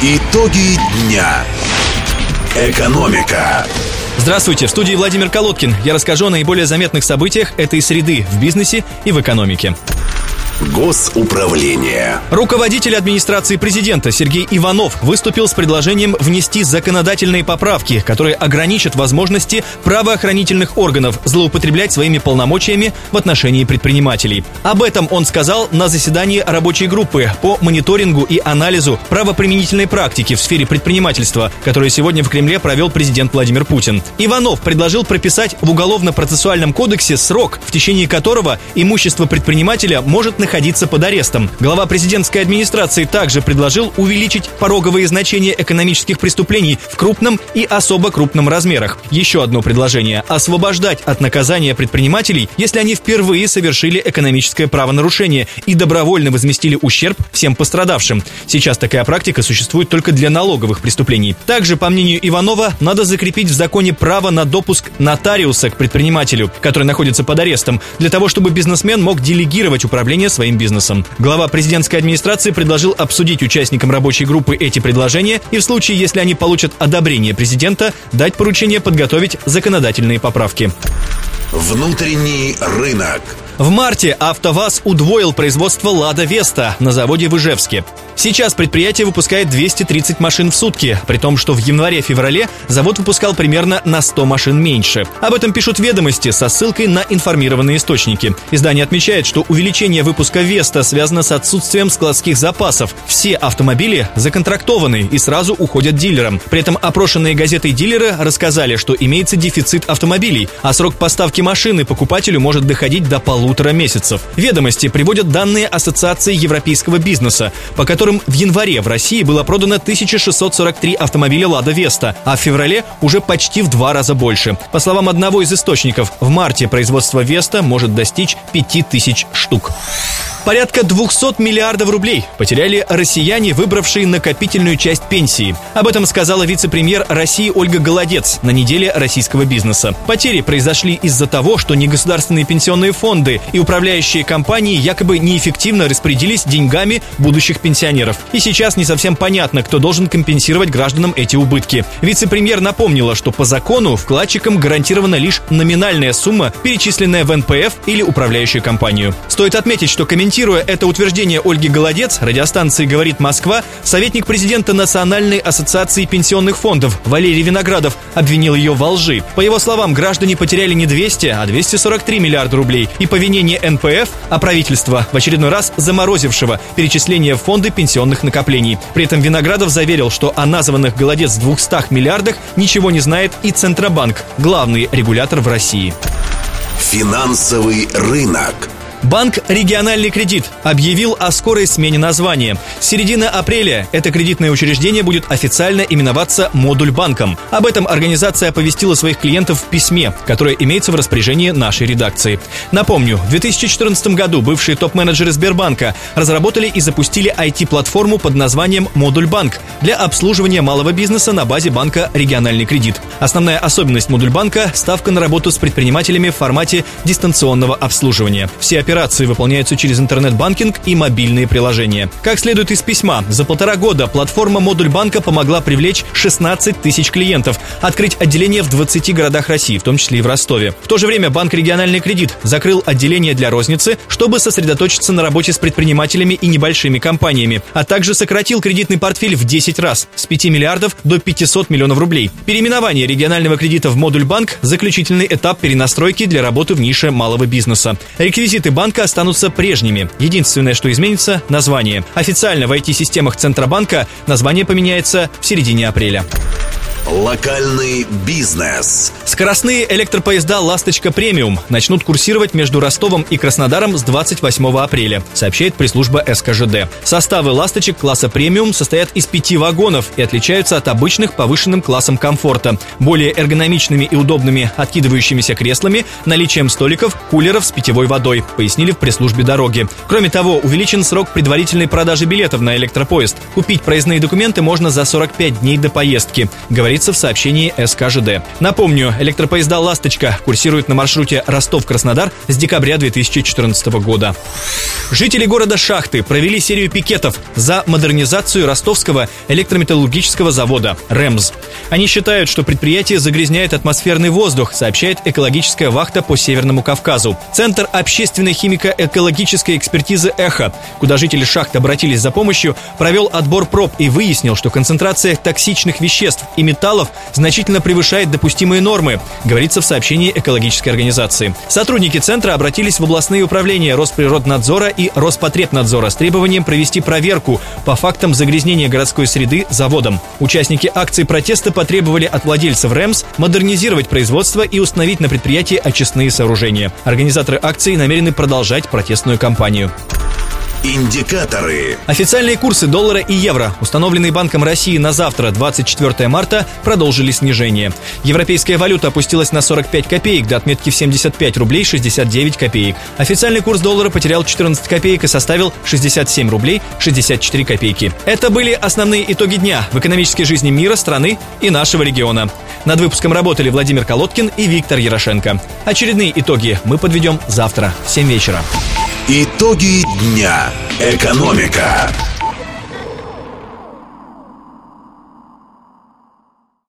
Итоги дня. Экономика. Здравствуйте, в студии Владимир Колодкин. Я расскажу о наиболее заметных событиях этой среды в бизнесе и в экономике. Госуправление. Руководитель администрации президента Сергей Иванов выступил с предложением внести законодательные поправки, которые ограничат возможности правоохранительных органов злоупотреблять своими полномочиями в отношении предпринимателей. Об этом он сказал на заседании рабочей группы по мониторингу и анализу правоприменительной практики в сфере предпринимательства, которое сегодня в Кремле провел президент Владимир Путин. Иванов предложил прописать в Уголовно-процессуальном кодексе срок, в течение которого имущество предпринимателя может находиться под арестом. Глава президентской администрации также предложил увеличить пороговые значения экономических преступлений в крупном и особо крупном размерах. Еще одно предложение – освобождать от наказания предпринимателей, если они впервые совершили экономическое правонарушение и добровольно возместили ущерб всем пострадавшим. Сейчас такая практика существует только для налоговых преступлений. Также, по мнению Иванова, надо закрепить в законе право на допуск нотариуса к предпринимателю, который находится под арестом, для того, чтобы бизнесмен мог делегировать управление своим бизнесом. Глава президентской администрации предложил обсудить участникам рабочей группы эти предложения и в случае, если они получат одобрение президента, дать поручение подготовить законодательные поправки. Внутренний рынок. В марте АвтоВАЗ удвоил производство «Лада Веста» на заводе в Ижевске. Сейчас предприятие выпускает 230 машин в сутки, при том, что в январе-феврале завод выпускал примерно на 100 машин меньше. Об этом пишут ведомости со ссылкой на информированные источники. Издание отмечает, что увеличение выпуска Веста связано с отсутствием складских запасов. Все автомобили законтрактованы и сразу уходят дилерам. При этом опрошенные газетой дилеры рассказали, что имеется дефицит автомобилей, а срок поставки машины покупателю может доходить до полутора месяцев. Ведомости приводят данные Ассоциации европейского бизнеса, по которым в январе в России было продано 1643 автомобиля «Лада Веста», а в феврале уже почти в два раза больше. По словам одного из источников, в марте производство «Веста» может достичь 5000 штук. Порядка 200 миллиардов рублей потеряли россияне, выбравшие накопительную часть пенсии. Об этом сказала вице-премьер России Ольга Голодец на неделе российского бизнеса. Потери произошли из-за того, что негосударственные пенсионные фонды и управляющие компании якобы неэффективно распорядились деньгами будущих пенсионеров. И сейчас не совсем понятно, кто должен компенсировать гражданам эти убытки. Вице-премьер напомнила, что по закону вкладчикам гарантирована лишь номинальная сумма, перечисленная в НПФ или управляющую компанию. Стоит отметить, что комментируя это утверждение Ольги Голодец, радиостанции «Говорит Москва», советник президента Национальной ассоциации пенсионных фондов Валерий Виноградов обвинил ее во лжи. По его словам, граждане потеряли не 200, а 243 миллиарда рублей. И по вине не НПФ, а правительства, в очередной раз заморозившего перечисление в фонды пенсионных накоплений. При этом Виноградов заверил, что о названных Голодец 200 миллиардах ничего не знает и Центробанк, главный регулятор в России. Финансовый рынок. Банк «Региональный кредит» объявил о скорой смене названия. С середины апреля это кредитное учреждение будет официально именоваться «Модуль банком». Об этом организация оповестила своих клиентов в письме, которое имеется в распоряжении нашей редакции. Напомню, в 2014 году бывшие топ-менеджеры Сбербанка разработали и запустили IT-платформу под названием «Модуль банк» для обслуживания малого бизнеса на базе банка «Региональный кредит». Основная особенность «Модуль банка» – ставка на работу с предпринимателями в формате дистанционного обслуживания. Все операции операции выполняются через интернет-банкинг и мобильные приложения. Как следует из письма, за полтора года платформа «Модуль банка» помогла привлечь 16 тысяч клиентов, открыть отделение в 20 городах России, в том числе и в Ростове. В то же время Банк «Региональный кредит» закрыл отделение для розницы, чтобы сосредоточиться на работе с предпринимателями и небольшими компаниями, а также сократил кредитный портфель в 10 раз, с 5 миллиардов до 500 миллионов рублей. Переименование регионального кредита в «Модуль банк» – заключительный этап перенастройки для работы в нише малого бизнеса. Реквизиты банка останутся прежними. Единственное, что изменится – название. Официально в IT-системах Центробанка название поменяется в середине апреля. Локальный бизнес. Скоростные электропоезда «Ласточка Премиум» начнут курсировать между Ростовом и Краснодаром с 28 апреля, сообщает пресс-служба СКЖД. Составы «Ласточек» класса «Премиум» состоят из пяти вагонов и отличаются от обычных повышенным классом комфорта, более эргономичными и удобными откидывающимися креслами, наличием столиков, кулеров с питьевой водой, пояснили в пресс-службе дороги. Кроме того, увеличен срок предварительной продажи билетов на электропоезд. Купить проездные документы можно за 45 дней до поездки, говорит говорится в сообщении СКЖД. Напомню, электропоезда «Ласточка» курсируют на маршруте Ростов-Краснодар с декабря 2014 года. Жители города Шахты провели серию пикетов за модернизацию ростовского электрометаллургического завода «РЭМЗ». Они считают, что предприятие загрязняет атмосферный воздух, сообщает экологическая вахта по Северному Кавказу. Центр общественной химико-экологической экспертизы «Эхо», куда жители шахты обратились за помощью, провел отбор проб и выяснил, что концентрация токсичных веществ и металлов значительно превышает допустимые нормы, говорится в сообщении экологической организации. Сотрудники центра обратились в областные управления Росприроднадзора и Роспотребнадзора с требованием провести проверку по фактам загрязнения городской среды заводом. Участники акции протеста потребовали от владельцев РЭМС модернизировать производство и установить на предприятии очистные сооружения. Организаторы акции намерены продолжать протестную кампанию. Индикаторы. Официальные курсы доллара и евро, установленные Банком России на завтра, 24 марта, продолжили снижение. Европейская валюта опустилась на 45 копеек до отметки в 75 рублей 69 копеек. Официальный курс доллара потерял 14 копеек и составил 67 рублей 64 копейки. Это были основные итоги дня в экономической жизни мира, страны и нашего региона. Над выпуском работали Владимир Колодкин и Виктор Ярошенко. Очередные итоги мы подведем завтра в 7 вечера. Итоги дня. Экономика.